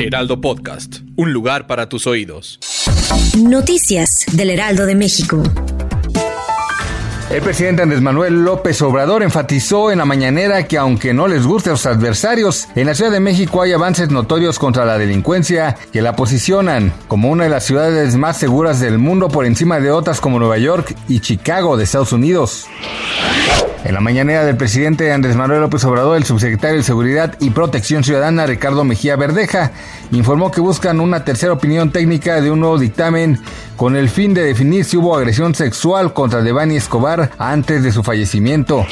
Heraldo Podcast, un lugar para tus oídos. Noticias del Heraldo de México. El presidente Andrés Manuel López Obrador enfatizó en la mañanera que aunque no les guste a los adversarios, en la Ciudad de México hay avances notorios contra la delincuencia que la posicionan como una de las ciudades más seguras del mundo por encima de otras como Nueva York y Chicago de Estados Unidos. En la mañanera del presidente Andrés Manuel López Obrador, el subsecretario de Seguridad y Protección Ciudadana Ricardo Mejía Verdeja informó que buscan una tercera opinión técnica de un nuevo dictamen con el fin de definir si hubo agresión sexual contra Devani Escobar antes de su fallecimiento.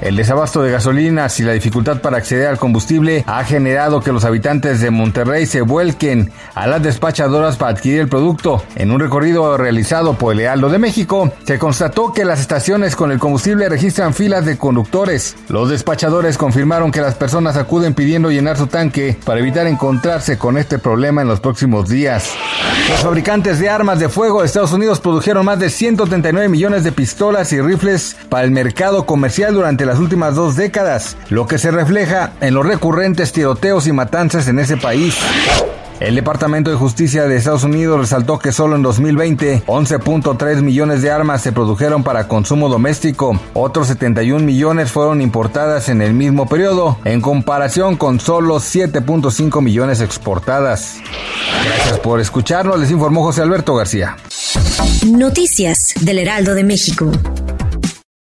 El desabasto de gasolinas y la dificultad para acceder al combustible ha generado que los habitantes de Monterrey se vuelquen a las despachadoras para adquirir el producto. En un recorrido realizado por el Heraldo de México, se constató que las estaciones con el combustible registran filas de conductores. Los despachadores confirmaron que las personas acuden pidiendo llenar su tanque para evitar encontrarse con este problema en los próximos días. Los fabricantes de armas de fuego de Estados Unidos produjeron más de 139 millones de pistolas y rifles para el mercado comercial durante las últimas dos décadas, lo que se refleja en los recurrentes tiroteos y matanzas en ese país. El Departamento de Justicia de Estados Unidos resaltó que solo en 2020 11.3 millones de armas se produjeron para consumo doméstico, otros 71 millones fueron importadas en el mismo periodo, en comparación con solo 7.5 millones exportadas. Gracias por escucharnos, les informó José Alberto García. Noticias del Heraldo de México.